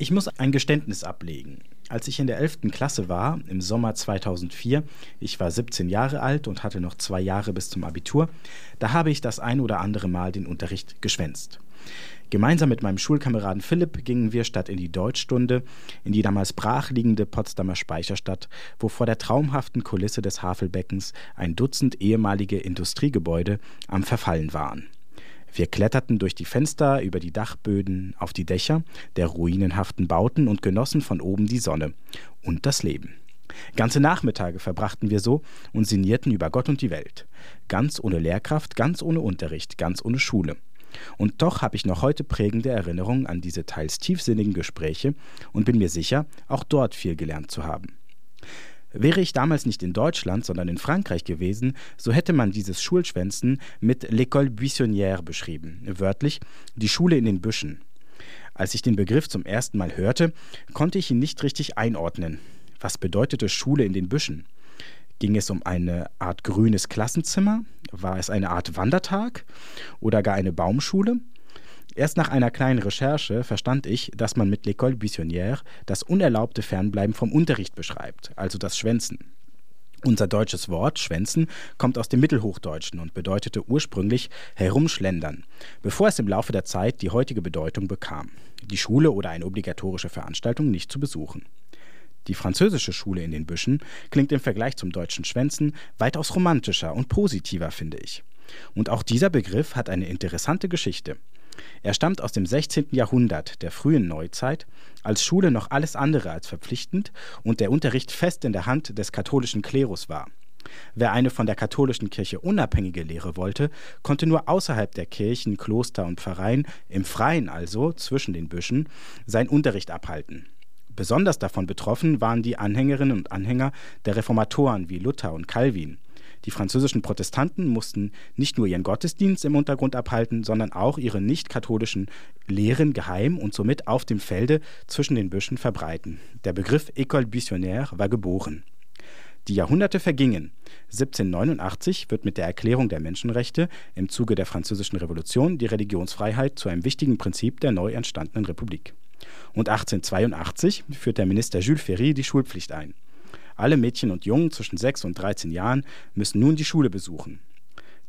Ich muss ein Geständnis ablegen. Als ich in der 11. Klasse war, im Sommer 2004, ich war 17 Jahre alt und hatte noch zwei Jahre bis zum Abitur, da habe ich das ein oder andere Mal den Unterricht geschwänzt. Gemeinsam mit meinem Schulkameraden Philipp gingen wir statt in die Deutschstunde in die damals brachliegende Potsdamer Speicherstadt, wo vor der traumhaften Kulisse des Havelbeckens ein Dutzend ehemalige Industriegebäude am Verfallen waren. Wir kletterten durch die Fenster, über die Dachböden, auf die Dächer der ruinenhaften Bauten und genossen von oben die Sonne und das Leben. Ganze Nachmittage verbrachten wir so und sinnierten über Gott und die Welt. Ganz ohne Lehrkraft, ganz ohne Unterricht, ganz ohne Schule. Und doch habe ich noch heute prägende Erinnerungen an diese teils tiefsinnigen Gespräche und bin mir sicher, auch dort viel gelernt zu haben. Wäre ich damals nicht in Deutschland, sondern in Frankreich gewesen, so hätte man dieses Schulschwänzen mit L'école buissonnière beschrieben, wörtlich die Schule in den Büschen. Als ich den Begriff zum ersten Mal hörte, konnte ich ihn nicht richtig einordnen. Was bedeutete Schule in den Büschen? Ging es um eine Art grünes Klassenzimmer? War es eine Art Wandertag? Oder gar eine Baumschule? Erst nach einer kleinen Recherche verstand ich, dass man mit L'école buissonnière das unerlaubte Fernbleiben vom Unterricht beschreibt, also das Schwänzen. Unser deutsches Wort Schwänzen kommt aus dem Mittelhochdeutschen und bedeutete ursprünglich herumschlendern, bevor es im Laufe der Zeit die heutige Bedeutung bekam, die Schule oder eine obligatorische Veranstaltung nicht zu besuchen. Die französische Schule in den Büschen klingt im Vergleich zum deutschen Schwänzen weitaus romantischer und positiver, finde ich. Und auch dieser Begriff hat eine interessante Geschichte. Er stammt aus dem 16. Jahrhundert, der frühen Neuzeit, als Schule noch alles andere als verpflichtend und der Unterricht fest in der Hand des katholischen Klerus war. Wer eine von der katholischen Kirche unabhängige Lehre wollte, konnte nur außerhalb der Kirchen, Kloster und Pfarreien, im Freien also, zwischen den Büschen, seinen Unterricht abhalten. Besonders davon betroffen waren die Anhängerinnen und Anhänger der Reformatoren wie Luther und Calvin. Die französischen Protestanten mussten nicht nur ihren Gottesdienst im Untergrund abhalten, sondern auch ihre nicht-katholischen Lehren geheim und somit auf dem Felde zwischen den Büschen verbreiten. Der Begriff École Buissonnière war geboren. Die Jahrhunderte vergingen. 1789 wird mit der Erklärung der Menschenrechte im Zuge der Französischen Revolution die Religionsfreiheit zu einem wichtigen Prinzip der neu entstandenen Republik. Und 1882 führt der Minister Jules Ferry die Schulpflicht ein. Alle Mädchen und Jungen zwischen 6 und 13 Jahren müssen nun die Schule besuchen.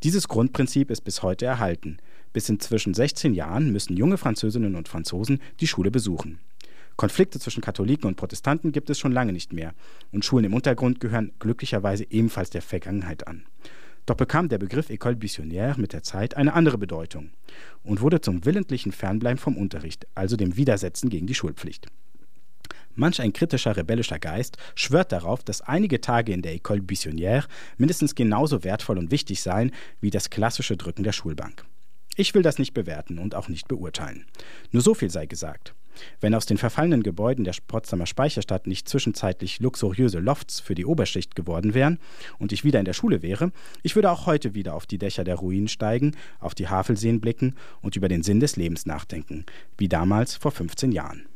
Dieses Grundprinzip ist bis heute erhalten. Bis inzwischen 16 Jahren müssen junge Französinnen und Franzosen die Schule besuchen. Konflikte zwischen Katholiken und Protestanten gibt es schon lange nicht mehr und Schulen im Untergrund gehören glücklicherweise ebenfalls der Vergangenheit an. Doch bekam der Begriff École Buissonnière mit der Zeit eine andere Bedeutung und wurde zum willentlichen Fernbleiben vom Unterricht, also dem Widersetzen gegen die Schulpflicht. Manch ein kritischer, rebellischer Geist schwört darauf, dass einige Tage in der École Buissonnière mindestens genauso wertvoll und wichtig seien wie das klassische Drücken der Schulbank. Ich will das nicht bewerten und auch nicht beurteilen. Nur so viel sei gesagt. Wenn aus den verfallenen Gebäuden der Potsdamer Speicherstadt nicht zwischenzeitlich luxuriöse Lofts für die Oberschicht geworden wären und ich wieder in der Schule wäre, ich würde auch heute wieder auf die Dächer der Ruinen steigen, auf die Havelseen blicken und über den Sinn des Lebens nachdenken, wie damals vor 15 Jahren.